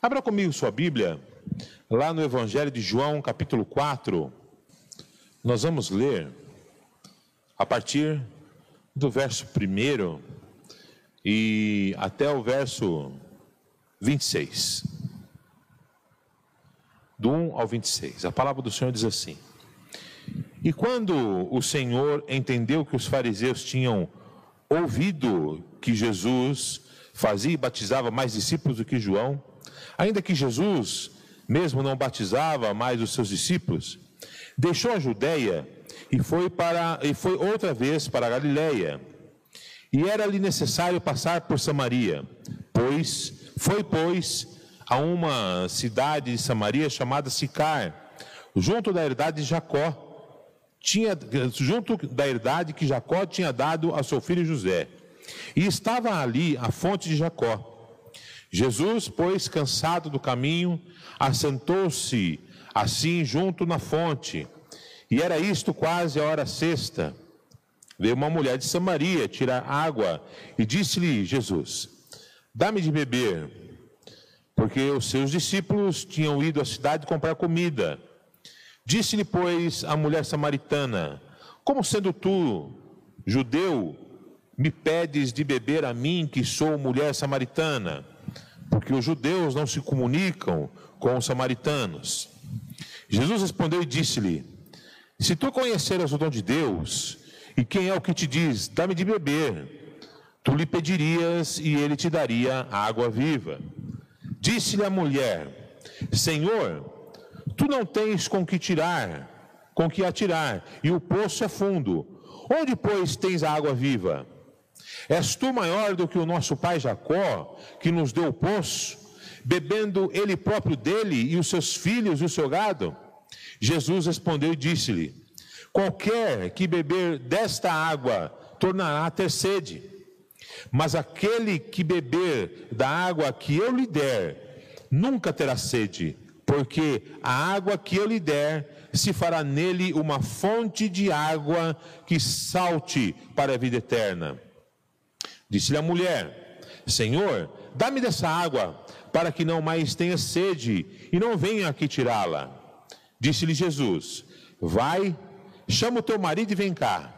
Abra comigo sua Bíblia, lá no Evangelho de João, capítulo 4. Nós vamos ler a partir do verso 1 e até o verso 26. Do 1 ao 26. A palavra do Senhor diz assim: E quando o Senhor entendeu que os fariseus tinham ouvido que Jesus fazia e batizava mais discípulos do que João, ainda que Jesus mesmo não batizava mais os seus discípulos, deixou a Judéia e foi para e foi outra vez para a Galiléia. E era-lhe necessário passar por Samaria, pois foi pois a uma cidade de Samaria chamada Sicar, junto da herdade de Jacó, tinha junto da herdade que Jacó tinha dado a seu filho José. E estava ali a fonte de Jacó. Jesus, pois, cansado do caminho, assentou-se assim junto na fonte. E era isto quase a hora sexta. Veio uma mulher de Samaria tirar água e disse-lhe Jesus: Dá-me de beber, porque os seus discípulos tinham ido à cidade comprar comida. Disse-lhe, pois, a mulher samaritana: Como sendo tu, judeu, me pedes de beber a mim, que sou mulher samaritana? Porque os judeus não se comunicam com os samaritanos. Jesus respondeu e disse-lhe: Se tu conheceras o dom de Deus, e quem é o que te diz, dá-me de beber, tu lhe pedirias e ele te daria água viva. Disse-lhe a mulher: Senhor, tu não tens com que tirar, com que atirar, e o poço é fundo. Onde, pois, tens a água viva? És tu maior do que o nosso pai Jacó, que nos deu o poço, bebendo ele próprio dele e os seus filhos e o seu gado? Jesus respondeu e disse-lhe: Qualquer que beber desta água tornará a ter sede, mas aquele que beber da água que eu lhe der, nunca terá sede, porque a água que eu lhe der se fará nele uma fonte de água que salte para a vida eterna. Disse-lhe a mulher: Senhor, dá-me dessa água, para que não mais tenha sede e não venha aqui tirá-la. Disse-lhe Jesus: Vai chama o teu marido e vem cá.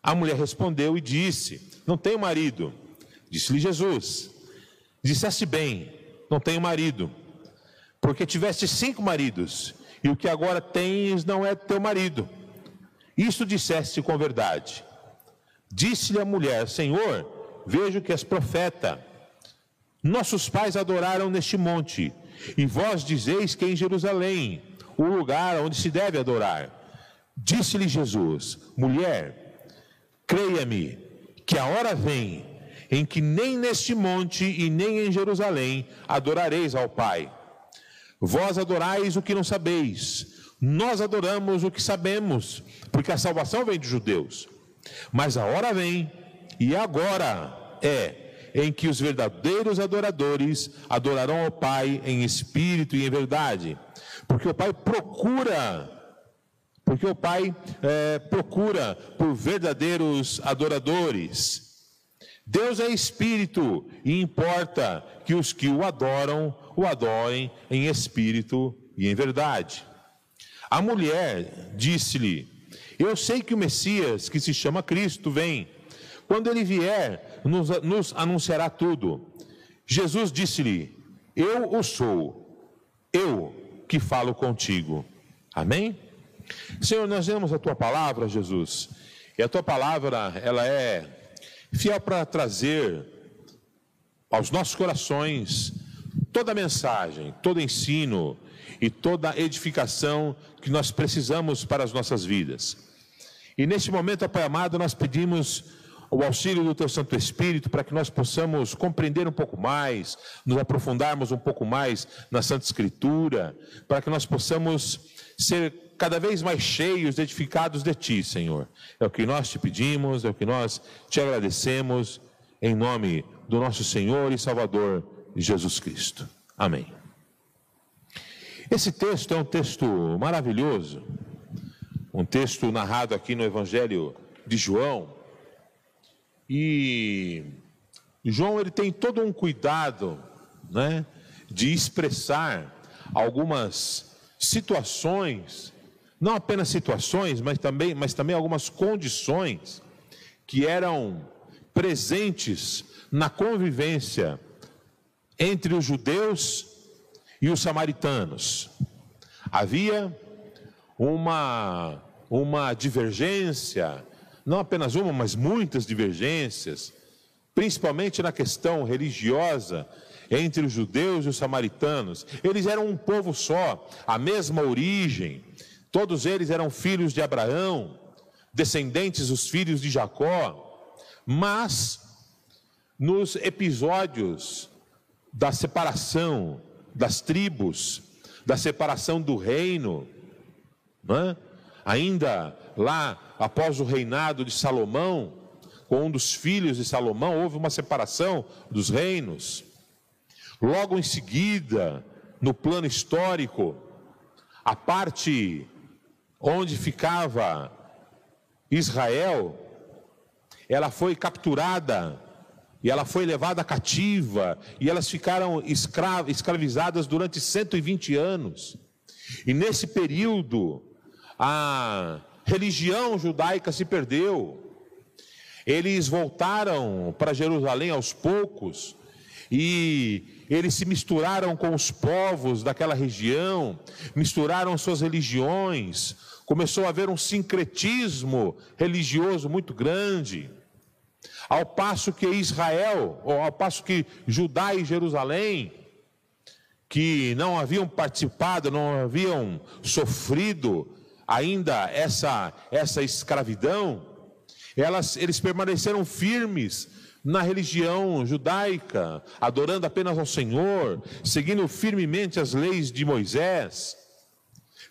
A mulher respondeu e disse: Não tenho marido. Disse-lhe Jesus: Disseste bem, não tenho marido, porque tiveste cinco maridos, e o que agora tens não é teu marido. Isto disseste com verdade. Disse-lhe a mulher: Senhor, vejo que és profeta. Nossos pais adoraram neste monte, e vós dizeis que é em Jerusalém, o lugar onde se deve adorar. Disse-lhe Jesus: Mulher, creia-me, que a hora vem em que nem neste monte e nem em Jerusalém adorareis ao Pai. Vós adorais o que não sabeis, nós adoramos o que sabemos, porque a salvação vem dos judeus. Mas a hora vem, e agora é, em que os verdadeiros adoradores adorarão ao Pai em espírito e em verdade, porque o Pai procura porque o Pai é, procura por verdadeiros adoradores. Deus é espírito e importa que os que o adoram o adorem em espírito e em verdade. A mulher disse-lhe: Eu sei que o Messias, que se chama Cristo, vem. Quando ele vier, nos, nos anunciará tudo. Jesus disse-lhe: Eu o sou, eu que falo contigo. Amém? Senhor, nós vemos a tua palavra, Jesus, e a tua palavra, ela é fiel para trazer aos nossos corações toda mensagem, todo ensino e toda edificação que nós precisamos para as nossas vidas. E neste momento, Pai amado, nós pedimos o auxílio do Teu Santo Espírito para que nós possamos compreender um pouco mais, nos aprofundarmos um pouco mais na Santa Escritura, para que nós possamos ser cada vez mais cheios, edificados de Ti, Senhor. É o que nós te pedimos, é o que nós te agradecemos, em nome do nosso Senhor e Salvador Jesus Cristo. Amém. Esse texto é um texto maravilhoso, um texto narrado aqui no Evangelho de João. E João ele tem todo um cuidado, né, de expressar algumas situações, não apenas situações, mas também, mas também algumas condições que eram presentes na convivência entre os judeus e os samaritanos. Havia uma, uma divergência, não apenas uma, mas muitas divergências, principalmente na questão religiosa entre os judeus e os samaritanos. Eles eram um povo só, a mesma origem, todos eles eram filhos de Abraão, descendentes dos filhos de Jacó, mas nos episódios da separação das tribos, da separação do reino, é? Ainda lá após o reinado de Salomão, com um dos filhos de Salomão, houve uma separação dos reinos. Logo em seguida, no plano histórico, a parte onde ficava Israel, ela foi capturada e ela foi levada cativa e elas ficaram escra escravizadas durante 120 anos. E nesse período, a religião judaica se perdeu. Eles voltaram para Jerusalém aos poucos e eles se misturaram com os povos daquela região, misturaram suas religiões, começou a haver um sincretismo religioso muito grande. Ao passo que Israel, ou ao passo que Judá e Jerusalém, que não haviam participado, não haviam sofrido ainda essa, essa escravidão, elas, eles permaneceram firmes na religião judaica, adorando apenas ao Senhor, seguindo firmemente as leis de Moisés.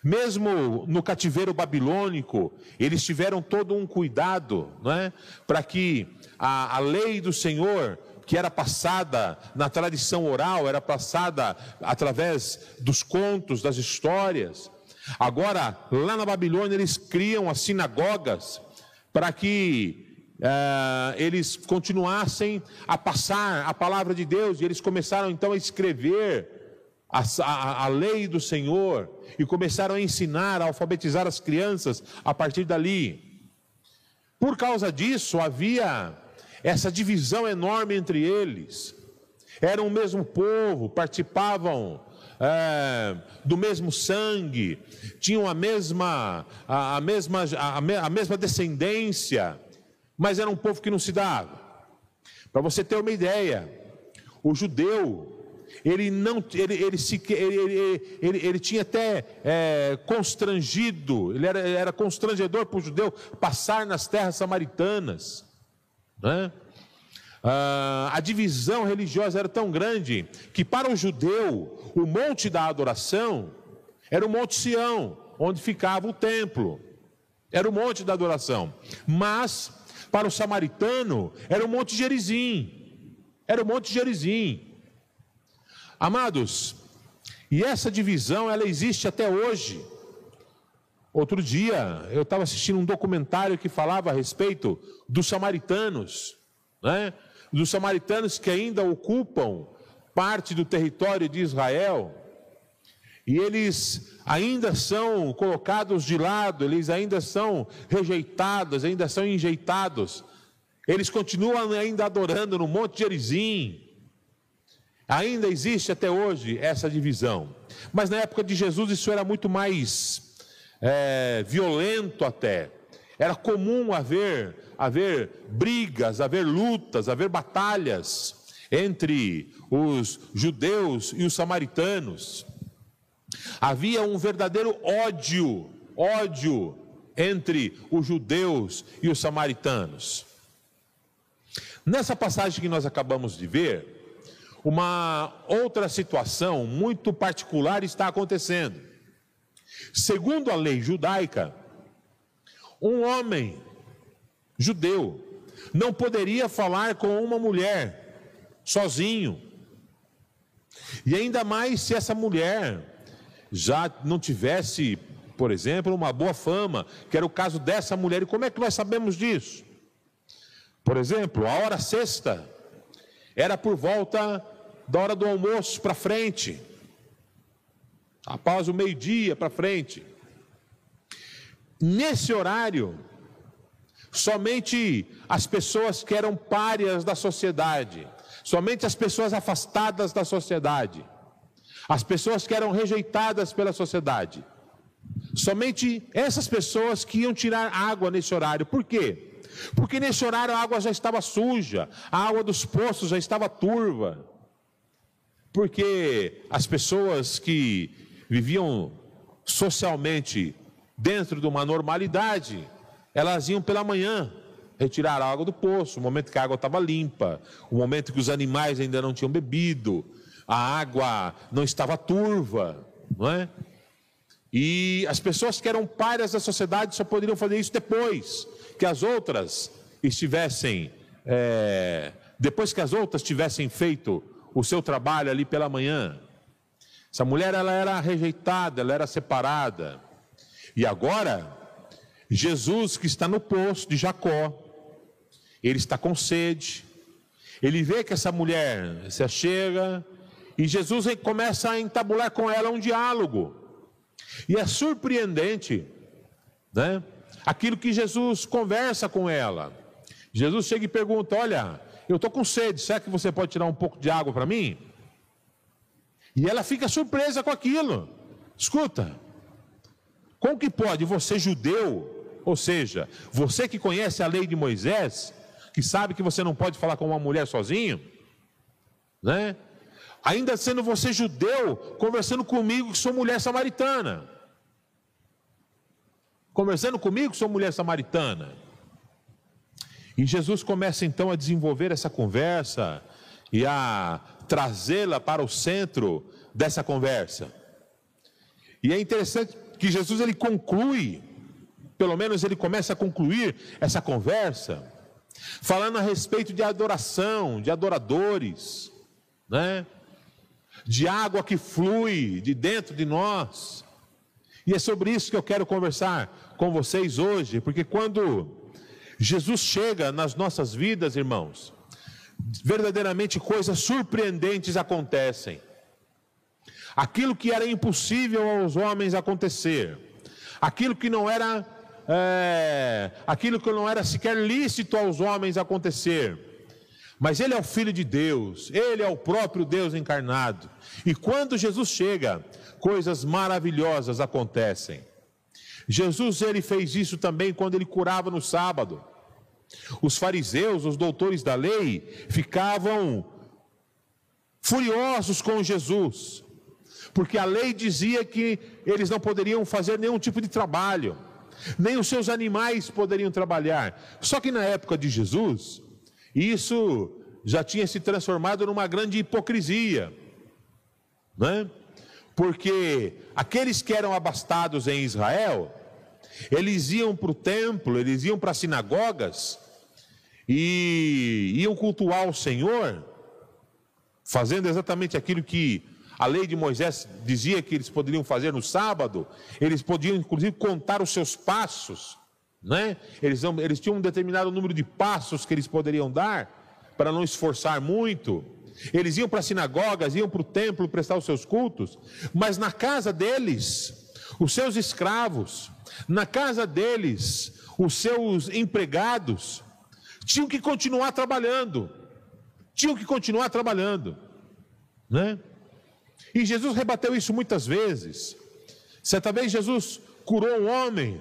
Mesmo no cativeiro babilônico, eles tiveram todo um cuidado não é? para que a, a lei do Senhor, que era passada na tradição oral, era passada através dos contos, das histórias. Agora, lá na Babilônia, eles criam as sinagogas para que Uh, eles continuassem a passar a palavra de Deus, e eles começaram então a escrever a, a, a, lei do Senhor, e começaram a ensinar, a alfabetizar as crianças a partir dali. Por causa disso, havia essa divisão enorme entre eles. Eram o mesmo povo, participavam é, do mesmo sangue, tinham a mesma, a, a mesma, a, a mesma descendência mas era um povo que não se dava. Para você ter uma ideia, o judeu, ele não, ele, ele, se, ele, ele, ele tinha até é, constrangido, ele era, era constrangedor para o judeu passar nas terras samaritanas. Né? Ah, a divisão religiosa era tão grande que para o judeu o monte da adoração era o Monte Sião, onde ficava o templo. Era o monte da adoração. Mas para o samaritano, era o Monte Gerizim. Era o Monte Gerizim. Amados, e essa divisão, ela existe até hoje. Outro dia, eu estava assistindo um documentário que falava a respeito dos samaritanos, né? Dos samaritanos que ainda ocupam parte do território de Israel, e eles ainda são colocados de lado, eles ainda são rejeitados, ainda são enjeitados. Eles continuam ainda adorando no Monte Gerizim. Ainda existe até hoje essa divisão. Mas na época de Jesus isso era muito mais é, violento até. Era comum haver, haver brigas, haver lutas, haver batalhas entre os judeus e os samaritanos. Havia um verdadeiro ódio, ódio entre os judeus e os samaritanos. Nessa passagem que nós acabamos de ver, uma outra situação muito particular está acontecendo. Segundo a lei judaica, um homem judeu não poderia falar com uma mulher sozinho. E ainda mais se essa mulher já não tivesse, por exemplo, uma boa fama, que era o caso dessa mulher. E como é que nós sabemos disso? Por exemplo, a hora sexta era por volta da hora do almoço para frente, após o meio-dia para frente. Nesse horário, somente as pessoas que eram párias da sociedade, somente as pessoas afastadas da sociedade, as pessoas que eram rejeitadas pela sociedade, somente essas pessoas que iam tirar água nesse horário. Por quê? Porque nesse horário a água já estava suja, a água dos poços já estava turva. Porque as pessoas que viviam socialmente dentro de uma normalidade, elas iam pela manhã retirar a água do poço, o momento que a água estava limpa, o momento que os animais ainda não tinham bebido, a água não estava turva, não é? E as pessoas que eram párias da sociedade só poderiam fazer isso depois que as outras estivessem, é, depois que as outras tivessem feito o seu trabalho ali pela manhã. Essa mulher ela era rejeitada, ela era separada. E agora, Jesus que está no poço de Jacó, ele está com sede. Ele vê que essa mulher se chega e Jesus começa a entabular com ela um diálogo. E é surpreendente, né? Aquilo que Jesus conversa com ela. Jesus chega e pergunta: Olha, eu estou com sede, será que você pode tirar um pouco de água para mim? E ela fica surpresa com aquilo. Escuta, como que pode você, judeu, ou seja, você que conhece a lei de Moisés, que sabe que você não pode falar com uma mulher sozinho, né? Ainda sendo você judeu, conversando comigo que sou mulher samaritana. Conversando comigo que sou mulher samaritana. E Jesus começa então a desenvolver essa conversa e a trazê-la para o centro dessa conversa. E é interessante que Jesus ele conclui, pelo menos ele começa a concluir essa conversa, falando a respeito de adoração, de adoradores, né? De água que flui de dentro de nós. E é sobre isso que eu quero conversar com vocês hoje, porque quando Jesus chega nas nossas vidas, irmãos, verdadeiramente coisas surpreendentes acontecem. Aquilo que era impossível aos homens acontecer, aquilo que não era, é, aquilo que não era sequer lícito aos homens acontecer. Mas Ele é o Filho de Deus, Ele é o próprio Deus encarnado. E quando Jesus chega, coisas maravilhosas acontecem. Jesus ele fez isso também quando ele curava no sábado. Os fariseus, os doutores da lei, ficavam furiosos com Jesus, porque a lei dizia que eles não poderiam fazer nenhum tipo de trabalho, nem os seus animais poderiam trabalhar. Só que na época de Jesus, isso já tinha se transformado numa grande hipocrisia, né? Porque aqueles que eram abastados em Israel, eles iam para o templo, eles iam para as sinagogas e iam cultuar o Senhor, fazendo exatamente aquilo que a lei de Moisés dizia que eles poderiam fazer no sábado, eles podiam inclusive contar os seus passos, né? eles, eles tinham um determinado número de passos que eles poderiam dar, para não esforçar muito. Eles iam para as sinagogas, iam para o templo prestar os seus cultos, mas na casa deles, os seus escravos, na casa deles, os seus empregados tinham que continuar trabalhando. Tinham que continuar trabalhando, né? E Jesus rebateu isso muitas vezes. Certa vez Jesus curou um homem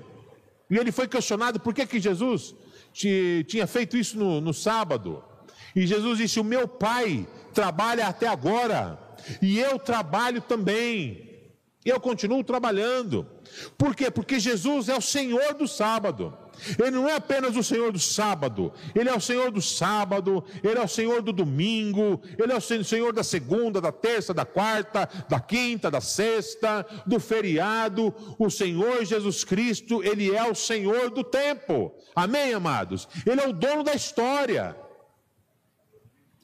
e ele foi questionado por que, que Jesus tinha feito isso no, no sábado. E Jesus disse: O meu pai trabalha até agora e eu trabalho também. Eu continuo trabalhando. Por quê? Porque Jesus é o Senhor do sábado. Ele não é apenas o Senhor do sábado, Ele é o Senhor do sábado, Ele é o Senhor do domingo, Ele é o Senhor da segunda, da terça, da quarta, da quinta, da sexta, do feriado. O Senhor Jesus Cristo, Ele é o Senhor do tempo. Amém, amados? Ele é o dono da história.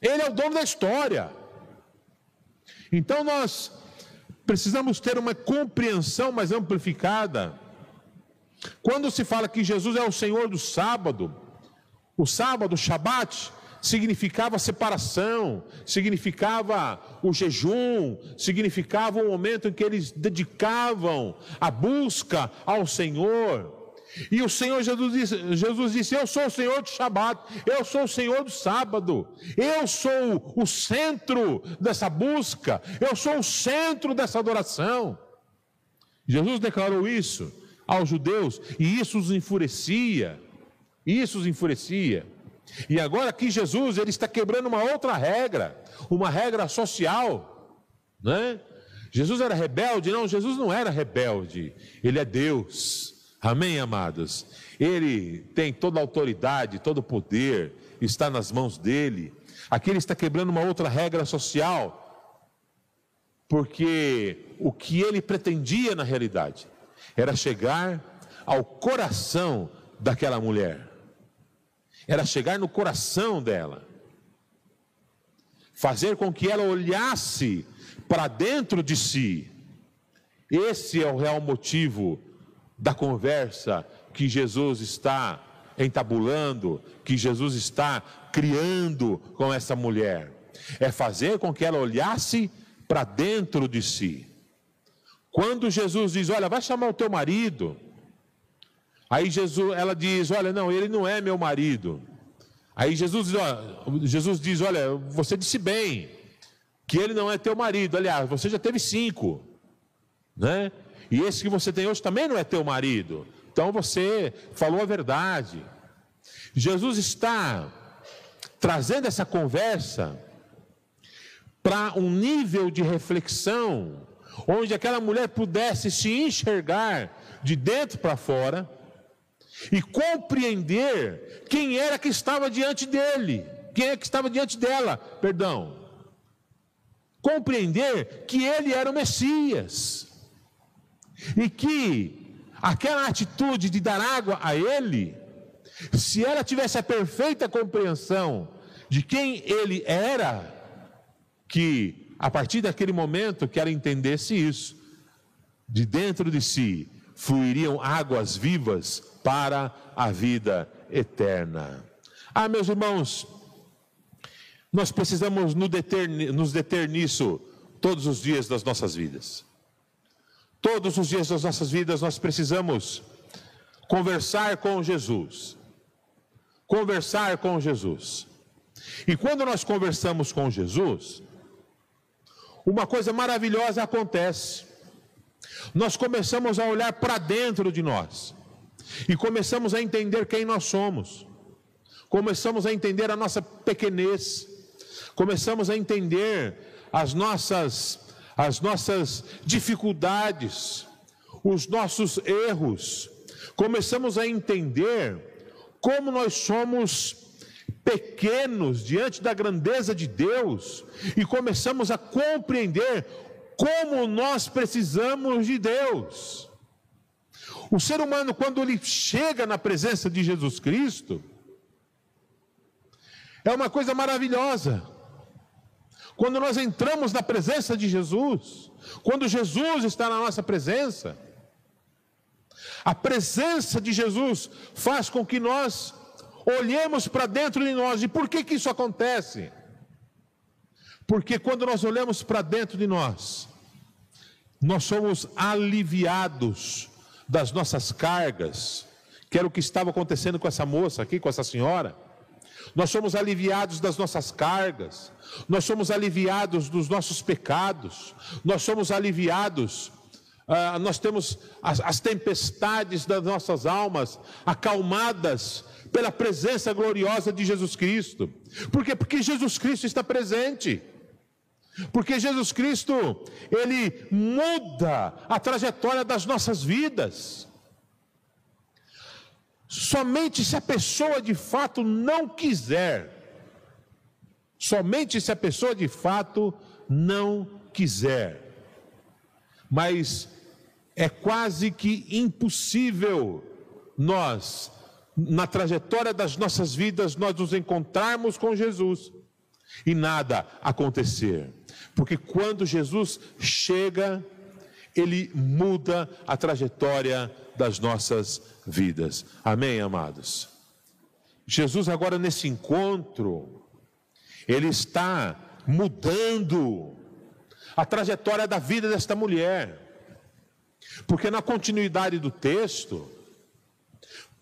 Ele é o dono da história. Então nós precisamos ter uma compreensão mais amplificada. Quando se fala que Jesus é o Senhor do sábado, o sábado, o Shabat, significava separação, significava o jejum, significava o momento em que eles dedicavam a busca ao Senhor. E o Senhor Jesus disse, Jesus disse: Eu sou o Senhor do Shabat, eu sou o Senhor do sábado, eu sou o centro dessa busca, eu sou o centro dessa adoração. Jesus declarou isso aos judeus e isso os enfurecia. Isso os enfurecia. E agora aqui Jesus ele está quebrando uma outra regra, uma regra social, né? Jesus era rebelde? Não, Jesus não era rebelde. Ele é Deus. Amém, amados? Ele tem toda a autoridade, todo o poder, está nas mãos dele. Aqui ele está quebrando uma outra regra social, porque o que ele pretendia na realidade era chegar ao coração daquela mulher, era chegar no coração dela, fazer com que ela olhasse para dentro de si. Esse é o real motivo da conversa que Jesus está entabulando, que Jesus está criando com essa mulher. É fazer com que ela olhasse para dentro de si. Quando Jesus diz: Olha, vai chamar o teu marido. Aí Jesus, ela diz: Olha, não, ele não é meu marido. Aí Jesus, Jesus diz: Olha, você disse bem que ele não é teu marido. Aliás, você já teve cinco, né? E esse que você tem hoje também não é teu marido. Então você falou a verdade. Jesus está trazendo essa conversa para um nível de reflexão onde aquela mulher pudesse se enxergar de dentro para fora e compreender quem era que estava diante dele, quem é que estava diante dela, perdão. Compreender que ele era o Messias e que aquela atitude de dar água a ele, se ela tivesse a perfeita compreensão de quem ele era, que a partir daquele momento que ela entendesse isso, de dentro de si fluiriam águas vivas para a vida eterna. Ah, meus irmãos, nós precisamos nos deter, nos deter nisso todos os dias das nossas vidas. Todos os dias das nossas vidas nós precisamos conversar com Jesus. Conversar com Jesus. E quando nós conversamos com Jesus, uma coisa maravilhosa acontece. Nós começamos a olhar para dentro de nós e começamos a entender quem nós somos. Começamos a entender a nossa pequenez. Começamos a entender as nossas as nossas dificuldades, os nossos erros. Começamos a entender como nós somos pequenos diante da grandeza de Deus e começamos a compreender como nós precisamos de Deus. O ser humano, quando ele chega na presença de Jesus Cristo, é uma coisa maravilhosa. Quando nós entramos na presença de Jesus, quando Jesus está na nossa presença, a presença de Jesus faz com que nós olhemos para dentro de nós. E por que, que isso acontece? Porque quando nós olhamos para dentro de nós, nós somos aliviados das nossas cargas, que era o que estava acontecendo com essa moça aqui, com essa senhora. Nós somos aliviados das nossas cargas, nós somos aliviados dos nossos pecados, nós somos aliviados, uh, nós temos as, as tempestades das nossas almas acalmadas pela presença gloriosa de Jesus Cristo. Por quê? Porque Jesus Cristo está presente. Porque Jesus Cristo, ele muda a trajetória das nossas vidas. Somente se a pessoa de fato não quiser, somente se a pessoa de fato não quiser. Mas é quase que impossível nós, na trajetória das nossas vidas, nós nos encontrarmos com Jesus e nada acontecer. Porque quando Jesus chega, ele muda a trajetória das nossas vidas. Amém, amados? Jesus, agora nesse encontro Ele está mudando a trajetória da vida desta mulher. Porque na continuidade do texto,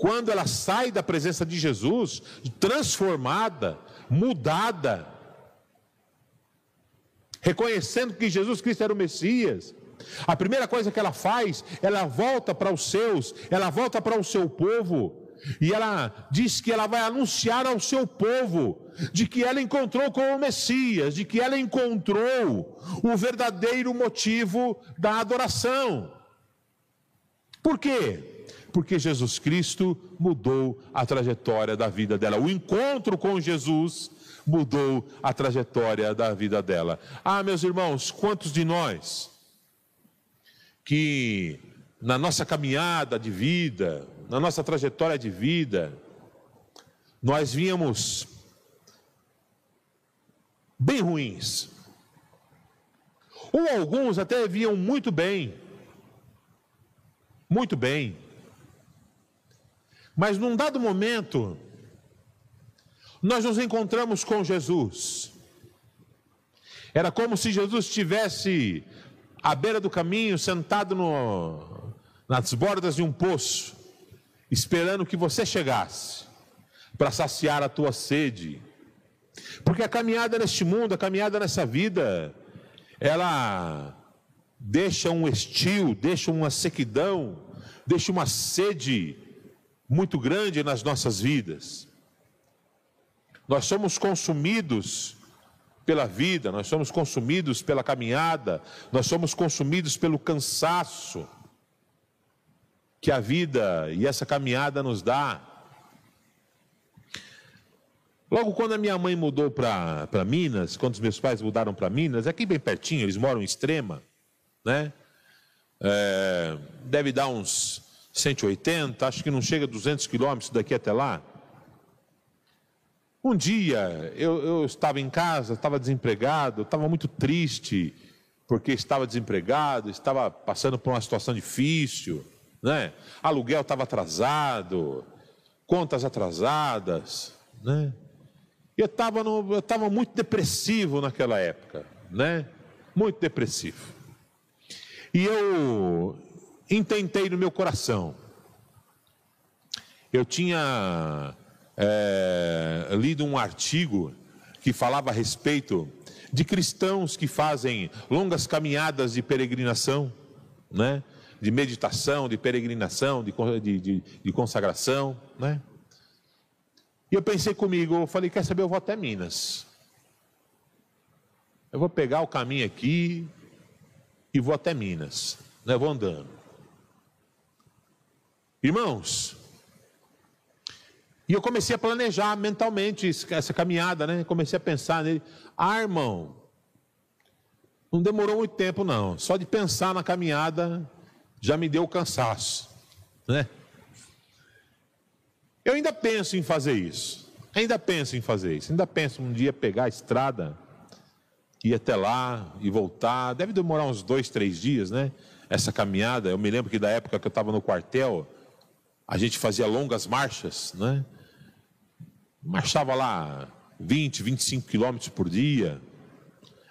quando ela sai da presença de Jesus, transformada, mudada, reconhecendo que Jesus Cristo era o Messias, a primeira coisa que ela faz, ela volta para os seus, ela volta para o seu povo, e ela diz que ela vai anunciar ao seu povo de que ela encontrou com o Messias, de que ela encontrou o verdadeiro motivo da adoração. Por quê? Porque Jesus Cristo mudou a trajetória da vida dela. O encontro com Jesus mudou a trajetória da vida dela. Ah, meus irmãos, quantos de nós que na nossa caminhada de vida, na nossa trajetória de vida, nós vínhamos bem ruins. Ou alguns até vinham muito bem. Muito bem. Mas num dado momento, nós nos encontramos com Jesus. Era como se Jesus estivesse à beira do caminho, sentado no, nas bordas de um poço, esperando que você chegasse para saciar a tua sede. Porque a caminhada neste mundo, a caminhada nessa vida, ela deixa um estio, deixa uma sequidão, deixa uma sede muito grande nas nossas vidas. Nós somos consumidos pela vida, nós somos consumidos pela caminhada, nós somos consumidos pelo cansaço que a vida e essa caminhada nos dá. Logo quando a minha mãe mudou para Minas, quando os meus pais mudaram para Minas, aqui bem pertinho, eles moram em Extrema, né? É, deve dar uns 180, acho que não chega a 200 quilômetros daqui até lá. Um dia eu, eu estava em casa, estava desempregado, estava muito triste, porque estava desempregado, estava passando por uma situação difícil né? Aluguel estava atrasado, contas atrasadas, né? Eu estava eu estava muito depressivo naquela época, né? Muito depressivo. E eu intentei no meu coração. Eu tinha é, lido um artigo que falava a respeito de cristãos que fazem longas caminhadas de peregrinação, né? de meditação, de peregrinação, de, de, de consagração, né? E eu pensei comigo, eu falei, quer saber, eu vou até Minas. Eu vou pegar o caminho aqui e vou até Minas, né? Vou andando. Irmãos, e eu comecei a planejar mentalmente essa caminhada, né? Comecei a pensar nele. Ah, irmão, não demorou muito tempo, não. Só de pensar na caminhada, já me deu cansaço, né? Eu ainda penso em fazer isso. Ainda penso em fazer isso. Ainda penso um dia pegar a estrada, ir até lá e voltar. Deve demorar uns dois, três dias, né? Essa caminhada. Eu me lembro que da época que eu estava no quartel, a gente fazia longas marchas, né? Marchava lá 20, 25 quilômetros por dia.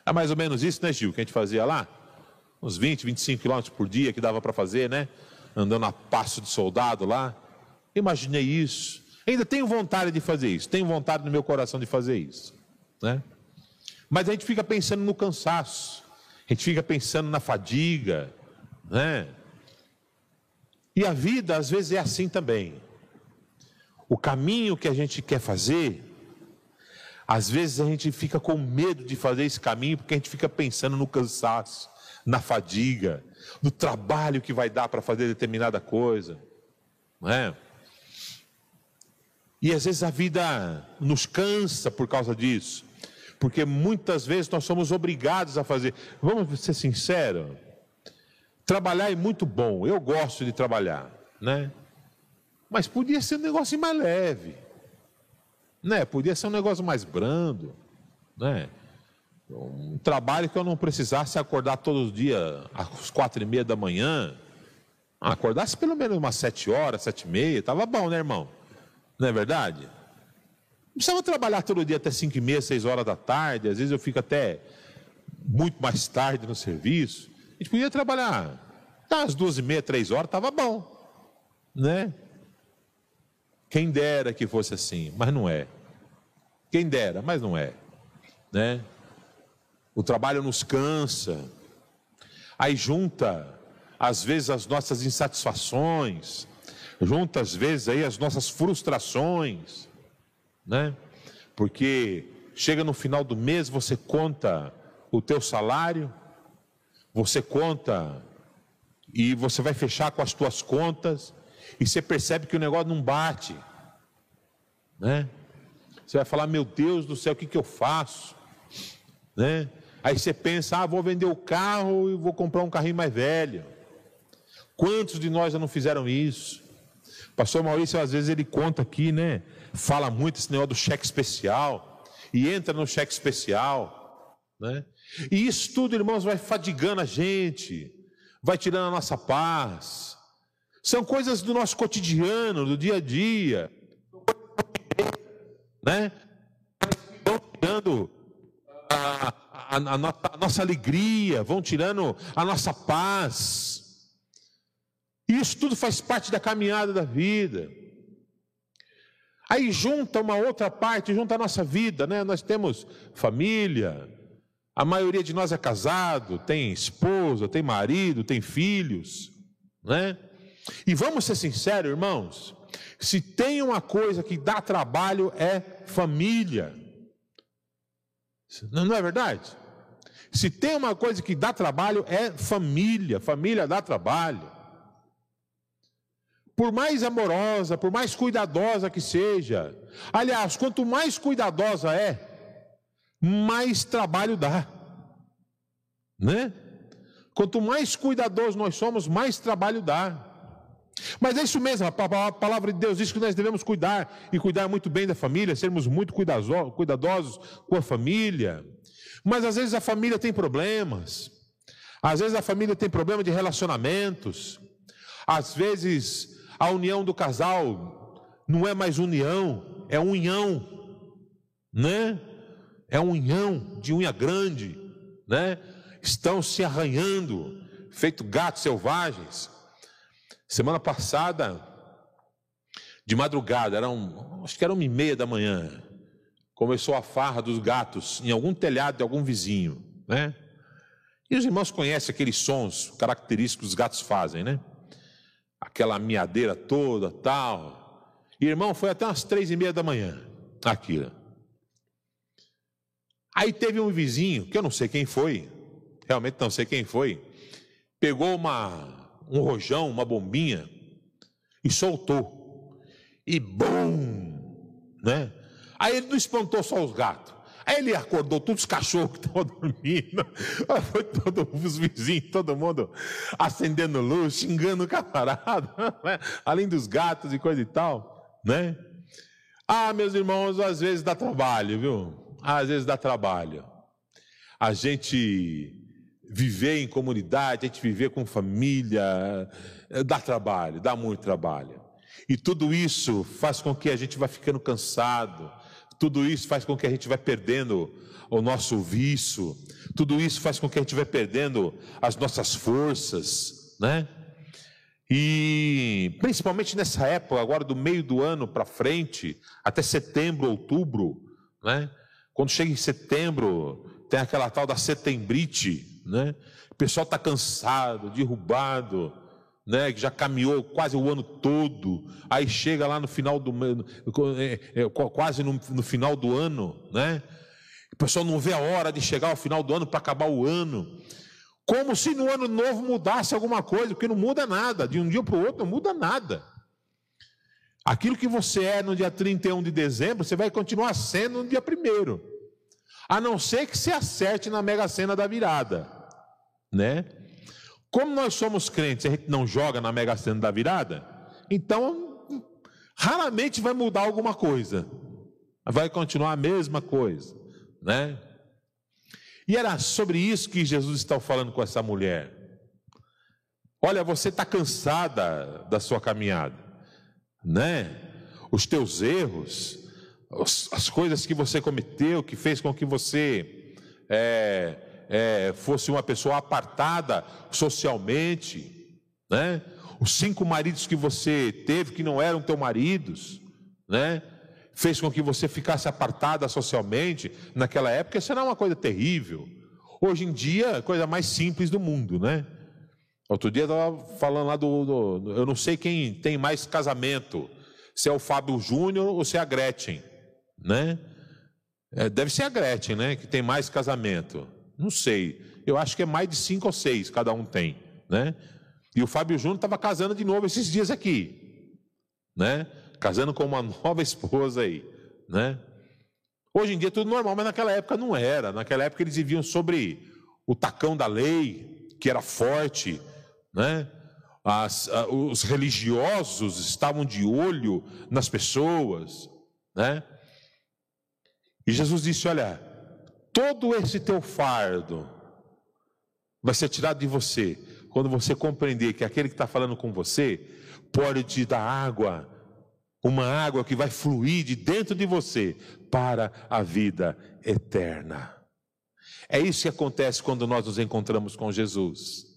É mais ou menos isso, né, Gil, que a gente fazia lá? uns 20, 25 quilômetros por dia que dava para fazer, né? Andando a passo de soldado lá. Imaginei isso. Ainda tenho vontade de fazer isso, tenho vontade no meu coração de fazer isso, né? Mas a gente fica pensando no cansaço, a gente fica pensando na fadiga, né? E a vida às vezes é assim também. O caminho que a gente quer fazer, às vezes a gente fica com medo de fazer esse caminho porque a gente fica pensando no cansaço na fadiga, no trabalho que vai dar para fazer determinada coisa, não é? E às vezes a vida nos cansa por causa disso, porque muitas vezes nós somos obrigados a fazer. Vamos ser sinceros, trabalhar é muito bom, eu gosto de trabalhar, né? Mas podia ser um negócio mais leve, né? Podia ser um negócio mais brando, né? um trabalho que eu não precisasse acordar todos os dias às quatro e meia da manhã. Acordasse pelo menos umas sete horas, sete e meia, estava bom, né, irmão? Não é verdade? Não precisava trabalhar todo dia até 5 e meia, 6 horas da tarde, às vezes eu fico até muito mais tarde no serviço. Gente podia trabalhar às duas e meia, três horas, estava bom, né? Quem dera que fosse assim, mas não é. Quem dera, mas não é, né? O trabalho nos cansa, aí junta às vezes as nossas insatisfações, junta às vezes aí as nossas frustrações, né? Porque chega no final do mês, você conta o teu salário, você conta e você vai fechar com as tuas contas e você percebe que o negócio não bate, né? Você vai falar, meu Deus do céu, o que, que eu faço? Né? Aí você pensa, ah, vou vender o carro e vou comprar um carrinho mais velho. Quantos de nós já não fizeram isso? Pastor Maurício, às vezes ele conta aqui, né? Fala muito esse negócio do cheque especial. E entra no cheque especial, né? E isso tudo, irmãos, vai fadigando a gente, vai tirando a nossa paz. São coisas do nosso cotidiano, do dia a dia, né? Vão tirando a, a, a, nossa, a nossa alegria, vão tirando a nossa paz. Isso tudo faz parte da caminhada da vida. Aí junta uma outra parte, junta a nossa vida, né? Nós temos família, a maioria de nós é casado, tem esposa, tem marido, tem filhos, né? E vamos ser sinceros, irmãos, se tem uma coisa que dá trabalho é família. Não é verdade? Se tem uma coisa que dá trabalho é família, família dá trabalho. Por mais amorosa, por mais cuidadosa que seja. Aliás, quanto mais cuidadosa é, mais trabalho dá. Né? Quanto mais cuidadosos nós somos, mais trabalho dá. Mas é isso mesmo, a palavra de Deus diz que nós devemos cuidar e cuidar muito bem da família, sermos muito cuidadosos com a família. Mas às vezes a família tem problemas, às vezes a família tem problema de relacionamentos, às vezes a união do casal não é mais união, é unhão, né? É um unhão de unha grande, né? Estão se arranhando, feito gatos selvagens. Semana passada, de madrugada, era um, acho que era uma e meia da manhã, começou a farra dos gatos em algum telhado de algum vizinho, né? E os irmãos conhecem aqueles sons característicos que os gatos fazem, né? Aquela miadeira toda, tal. E irmão, foi até umas três e meia da manhã, aquilo. Aí teve um vizinho, que eu não sei quem foi, realmente não sei quem foi, pegou uma, um rojão, uma bombinha e soltou. E bum! Né? Aí ele não espantou só os gatos. Aí ele acordou todos os cachorros que estavam dormindo. Foi todo, os vizinhos, todo mundo acendendo luz, xingando o camarada, né? além dos gatos e coisa e tal, né? Ah, meus irmãos, às vezes dá trabalho, viu? Às vezes dá trabalho. A gente viver em comunidade, a gente viver com família, eh, dá trabalho, dá muito trabalho. E tudo isso faz com que a gente vá ficando cansado, tudo isso faz com que a gente vá perdendo o nosso vício, tudo isso faz com que a gente vá perdendo as nossas forças, né? E principalmente nessa época, agora do meio do ano para frente, até setembro, outubro, né? Quando chega em setembro, tem aquela tal da setembrite, né? O pessoal está cansado, derrubado, né? Já caminhou quase o ano todo. Aí chega lá no final do é, é, quase no, no final do ano, né? O pessoal não vê a hora de chegar ao final do ano para acabar o ano. Como se no ano novo mudasse alguma coisa, porque não muda nada. De um dia para o outro não muda nada. Aquilo que você é no dia 31 de dezembro, você vai continuar sendo no dia 1 A não ser que você acerte na mega sena da virada, né? Como nós somos crentes, a gente não joga na mega sena da virada, então raramente vai mudar alguma coisa. Vai continuar a mesma coisa, né? E era sobre isso que Jesus estava falando com essa mulher. Olha, você está cansada da sua caminhada né? Os teus erros, as coisas que você cometeu, que fez com que você é, é, fosse uma pessoa apartada socialmente, né? Os cinco maridos que você teve que não eram teu maridos, né? Fez com que você ficasse apartada socialmente. Naquela época, isso era uma coisa terrível. Hoje em dia, coisa mais simples do mundo, né? Outro dia estava falando lá do, do, Eu não sei quem tem mais casamento, se é o Fábio Júnior ou se é a Gretchen, né? É, deve ser a Gretchen, né? Que tem mais casamento. Não sei. Eu acho que é mais de cinco ou seis cada um tem, né? E o Fábio Júnior estava casando de novo esses dias aqui, né? Casando com uma nova esposa aí, né? Hoje em dia é tudo normal, mas naquela época não era. Naquela época eles viviam sobre o tacão da lei, que era forte, né? As, a, os religiosos estavam de olho nas pessoas, né? E Jesus disse: Olha, todo esse teu fardo vai ser tirado de você quando você compreender que aquele que está falando com você pode te dar água, uma água que vai fluir de dentro de você para a vida eterna. É isso que acontece quando nós nos encontramos com Jesus.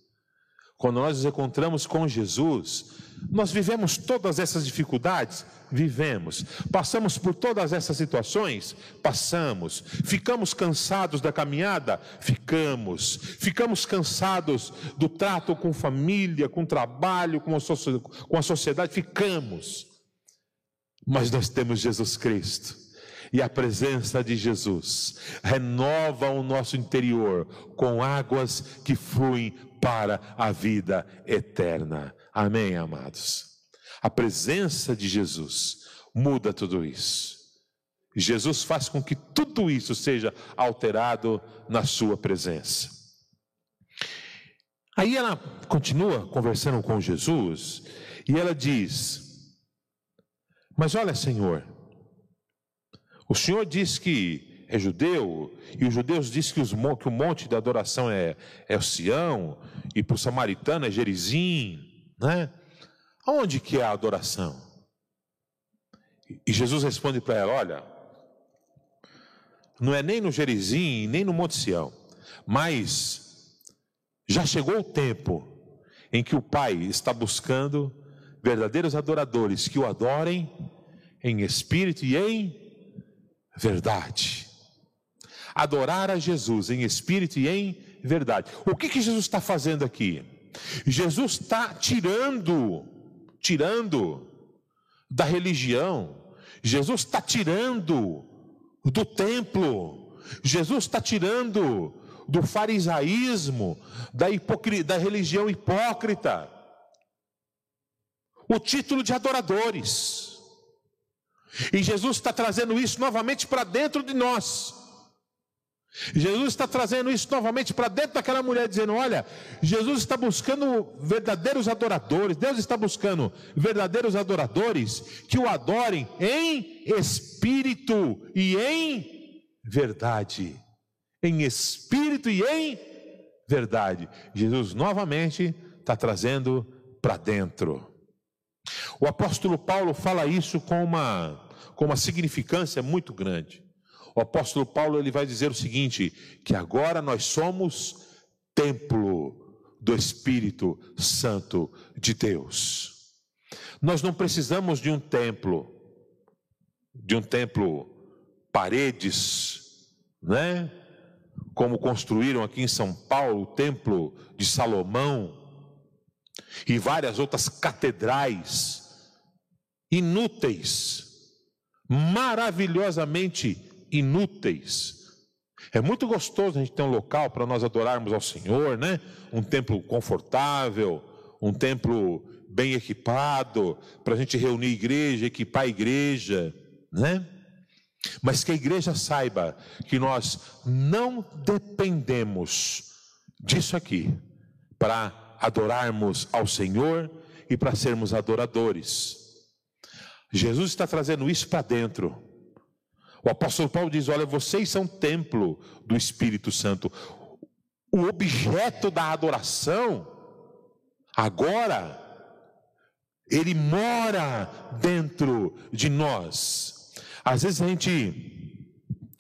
Quando nós nos encontramos com Jesus, nós vivemos todas essas dificuldades? Vivemos. Passamos por todas essas situações? Passamos. Ficamos cansados da caminhada? Ficamos. Ficamos cansados do trato com família, com trabalho, com a sociedade? Ficamos. Mas nós temos Jesus Cristo. E a presença de Jesus renova o nosso interior com águas que fluem para a vida eterna. Amém, amados? A presença de Jesus muda tudo isso. Jesus faz com que tudo isso seja alterado na sua presença. Aí ela continua conversando com Jesus e ela diz: Mas olha, Senhor, o Senhor diz que é judeu, e os judeus dizem que, os, que o monte da adoração é, é o Sião, e para o samaritano é Gerizim, né? Onde que é a adoração? E Jesus responde para ela: Olha, não é nem no Gerizim, nem no Monte Sião, mas já chegou o tempo em que o Pai está buscando verdadeiros adoradores que o adorem em espírito e em verdade. Adorar a Jesus em espírito e em verdade. O que, que Jesus está fazendo aqui? Jesus está tirando, tirando da religião, Jesus está tirando do templo, Jesus está tirando do farisaísmo, da, da religião hipócrita, o título de adoradores. E Jesus está trazendo isso novamente para dentro de nós. Jesus está trazendo isso novamente para dentro daquela mulher, dizendo: Olha, Jesus está buscando verdadeiros adoradores, Deus está buscando verdadeiros adoradores que o adorem em espírito e em verdade. Em espírito e em verdade. Jesus novamente está trazendo para dentro. O apóstolo Paulo fala isso com uma com uma significância muito grande. O apóstolo Paulo ele vai dizer o seguinte: que agora nós somos templo do Espírito Santo de Deus. Nós não precisamos de um templo, de um templo paredes, né? Como construíram aqui em São Paulo o templo de Salomão e várias outras catedrais inúteis maravilhosamente inúteis. É muito gostoso a gente ter um local para nós adorarmos ao Senhor, né? Um templo confortável, um templo bem equipado, para a gente reunir igreja, equipar a igreja, né? Mas que a igreja saiba que nós não dependemos disso aqui para adorarmos ao Senhor e para sermos adoradores. Jesus está trazendo isso para dentro. O apóstolo Paulo diz: Olha, vocês são templo do Espírito Santo. O objeto da adoração, agora, ele mora dentro de nós. Às vezes a gente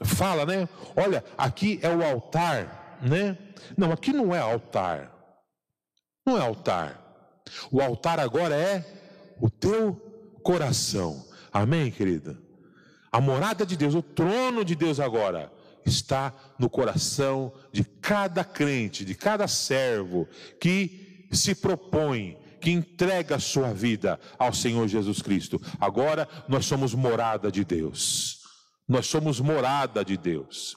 fala, né? Olha, aqui é o altar, né? Não, aqui não é altar. Não é altar. O altar agora é o teu coração. Amém, querida? A morada de Deus, o trono de Deus agora está no coração de cada crente, de cada servo que se propõe, que entrega a sua vida ao Senhor Jesus Cristo. Agora nós somos morada de Deus. Nós somos morada de Deus.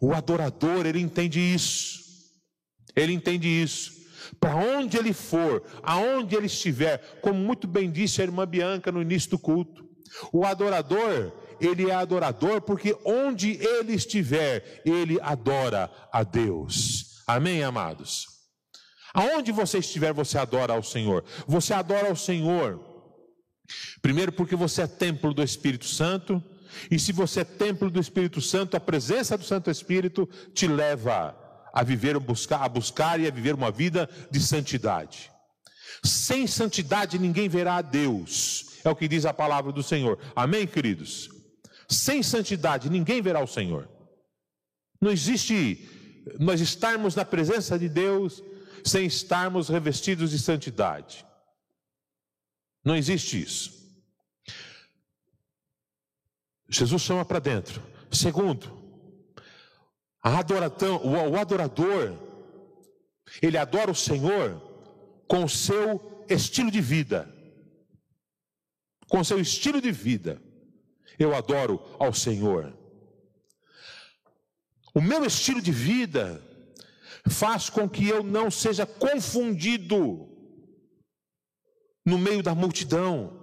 O adorador, ele entende isso. Ele entende isso. Para onde ele for, aonde ele estiver, como muito bem disse a irmã Bianca no início do culto, o adorador, ele é adorador porque onde ele estiver, ele adora a Deus. Amém, amados? Aonde você estiver, você adora ao Senhor. Você adora ao Senhor, primeiro porque você é templo do Espírito Santo, e se você é templo do Espírito Santo, a presença do Santo Espírito te leva a viver, buscar, a buscar e a viver uma vida de santidade. Sem santidade ninguém verá a Deus, é o que diz a palavra do Senhor. Amém, queridos? Sem santidade ninguém verá o Senhor. Não existe nós estarmos na presença de Deus sem estarmos revestidos de santidade. Não existe isso. Jesus chama para dentro. Segundo, a adoração, o adorador, ele adora o Senhor com o seu estilo de vida. Com o seu estilo de vida eu adoro ao Senhor. O meu estilo de vida faz com que eu não seja confundido no meio da multidão.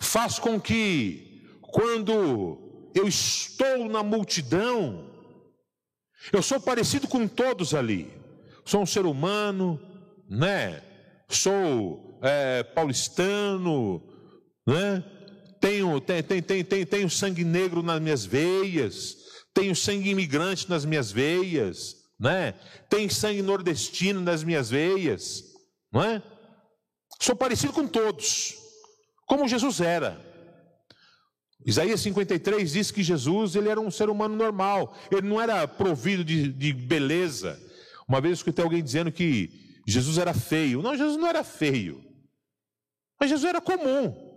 Faz com que, quando eu estou na multidão, eu sou parecido com todos ali. Sou um ser humano, né? Sou é, paulistano, né? Tenho, tenho, tenho, tenho, tenho sangue negro nas minhas veias, tenho sangue imigrante nas minhas veias, né? Tenho sangue nordestino nas minhas veias, não é? Sou parecido com todos, como Jesus era. Isaías 53 diz que Jesus ele era um ser humano normal, ele não era provido de, de beleza. Uma vez eu escutei alguém dizendo que Jesus era feio. Não, Jesus não era feio, mas Jesus era comum.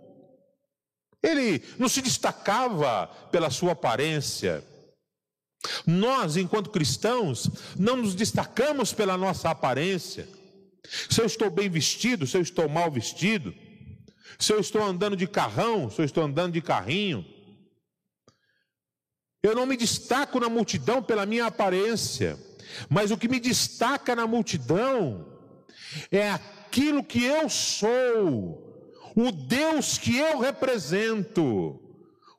Ele não se destacava pela sua aparência. Nós, enquanto cristãos, não nos destacamos pela nossa aparência. Se eu estou bem vestido, se eu estou mal vestido, se eu estou andando de carrão, se eu estou andando de carrinho, eu não me destaco na multidão pela minha aparência, mas o que me destaca na multidão é aquilo que eu sou o Deus que eu represento,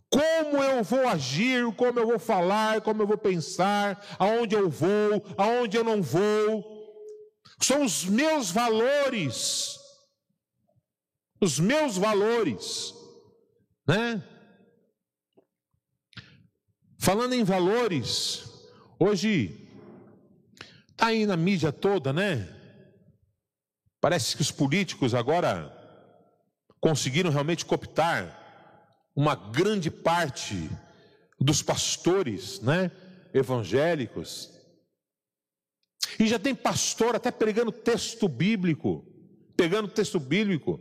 como eu vou agir, como eu vou falar, como eu vou pensar, aonde eu vou, aonde eu não vou. São os meus valores. Os meus valores, né? Falando em valores, hoje está aí na mídia toda, né? Parece que os políticos agora conseguiram realmente cooptar uma grande parte dos pastores, né, evangélicos. E já tem pastor até pregando texto bíblico, pegando texto bíblico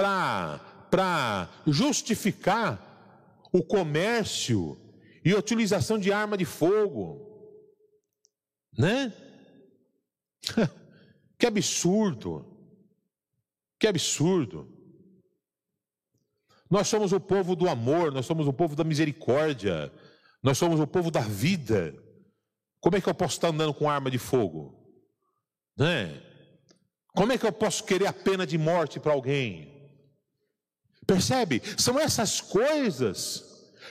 para justificar o comércio e a utilização de arma de fogo, né? que absurdo. Que absurdo! Nós somos o povo do amor, nós somos o povo da misericórdia, nós somos o povo da vida. Como é que eu posso estar andando com arma de fogo? Né? Como é que eu posso querer a pena de morte para alguém? Percebe? São essas coisas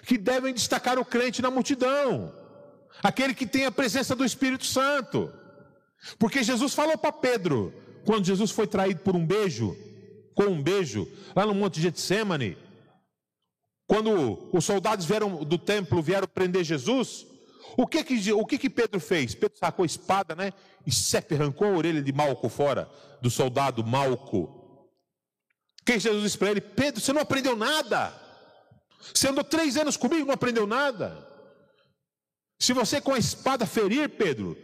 que devem destacar o crente na multidão, aquele que tem a presença do Espírito Santo. Porque Jesus falou para Pedro: quando Jesus foi traído por um beijo, com um beijo, lá no Monte Getsemane, quando os soldados vieram do templo, vieram prender Jesus, o que que, o que, que Pedro fez? Pedro sacou a espada, né? E sepe arrancou a orelha de Malco fora, do soldado Malco. Que Jesus disse para ele: Pedro, você não aprendeu nada. Você andou três anos comigo, não aprendeu nada. Se você com a espada ferir, Pedro,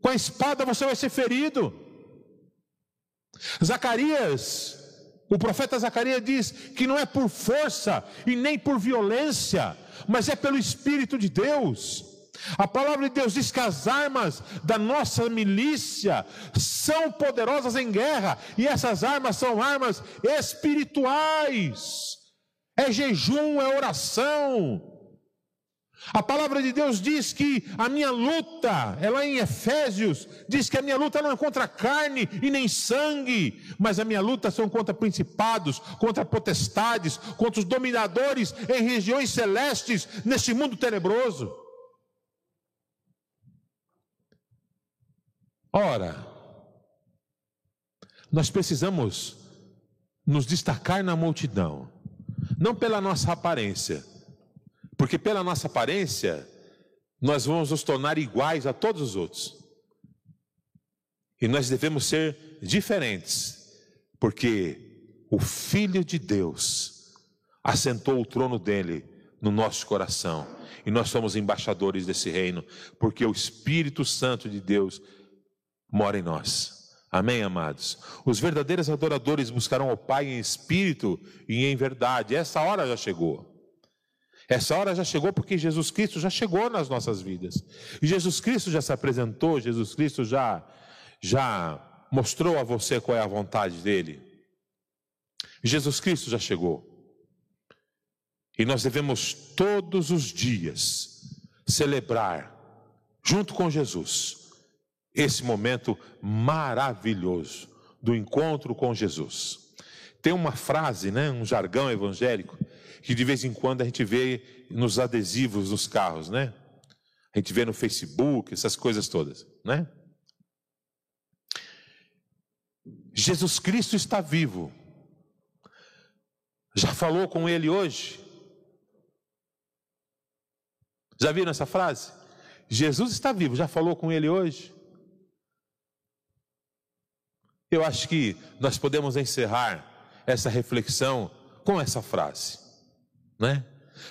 com a espada você vai ser ferido. Zacarias, o profeta Zacarias diz que não é por força e nem por violência, mas é pelo Espírito de Deus. A palavra de Deus diz que as armas da nossa milícia são poderosas em guerra, e essas armas são armas espirituais. É jejum, é oração, a palavra de Deus diz que a minha luta, é em Efésios, diz que a minha luta não é contra carne e nem sangue, mas a minha luta são contra principados, contra potestades, contra os dominadores em regiões celestes neste mundo tenebroso. Ora, nós precisamos nos destacar na multidão, não pela nossa aparência, porque pela nossa aparência, nós vamos nos tornar iguais a todos os outros. E nós devemos ser diferentes, porque o Filho de Deus assentou o trono dele no nosso coração. E nós somos embaixadores desse reino, porque o Espírito Santo de Deus mora em nós. Amém, amados? Os verdadeiros adoradores buscarão o Pai em espírito e em verdade. Essa hora já chegou. Essa hora já chegou porque Jesus Cristo já chegou nas nossas vidas. E Jesus Cristo já se apresentou, Jesus Cristo já já mostrou a você qual é a vontade dele. Jesus Cristo já chegou. E nós devemos todos os dias celebrar junto com Jesus esse momento maravilhoso do encontro com Jesus. Tem uma frase, né, um jargão evangélico que de vez em quando a gente vê nos adesivos dos carros, né? A gente vê no Facebook, essas coisas todas, né? Jesus Cristo está vivo. Já falou com ele hoje? Já viram essa frase? Jesus está vivo, já falou com ele hoje? Eu acho que nós podemos encerrar essa reflexão com essa frase né?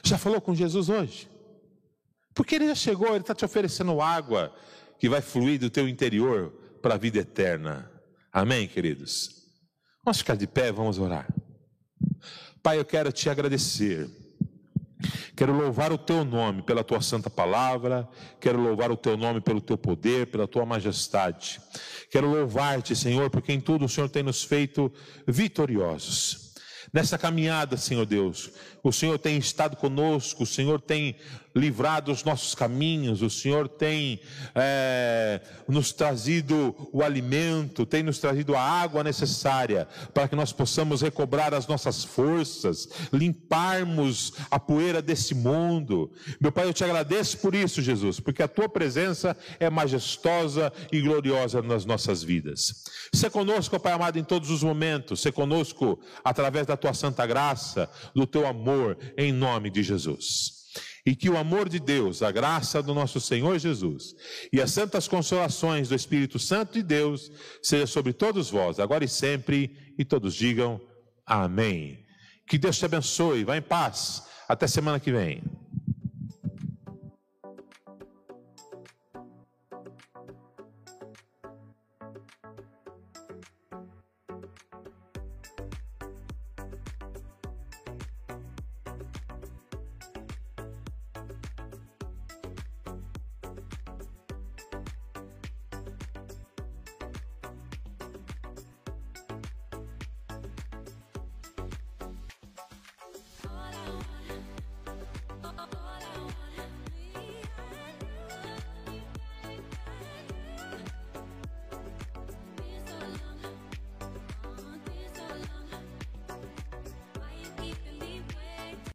Já falou com Jesus hoje? Porque ele já chegou, ele está te oferecendo água que vai fluir do teu interior para a vida eterna. Amém, queridos? Vamos ficar de pé, vamos orar. Pai, eu quero te agradecer. Quero louvar o teu nome pela tua santa palavra, quero louvar o teu nome pelo teu poder, pela tua majestade. Quero louvar-te, Senhor, porque em tudo o Senhor tem nos feito vitoriosos. Nessa caminhada, Senhor Deus, o Senhor tem estado conosco, o Senhor tem livrado os nossos caminhos, o Senhor tem é, nos trazido o alimento, tem nos trazido a água necessária para que nós possamos recobrar as nossas forças, limparmos a poeira desse mundo. Meu Pai, eu te agradeço por isso, Jesus, porque a tua presença é majestosa e gloriosa nas nossas vidas. Ser conosco, Pai amado, em todos os momentos, ser conosco através da tua santa graça, do teu amor, em nome de Jesus. E que o amor de Deus, a graça do nosso Senhor Jesus e as santas consolações do Espírito Santo de Deus seja sobre todos vós, agora e sempre, e todos digam amém. Que Deus te abençoe, vá em paz. Até semana que vem.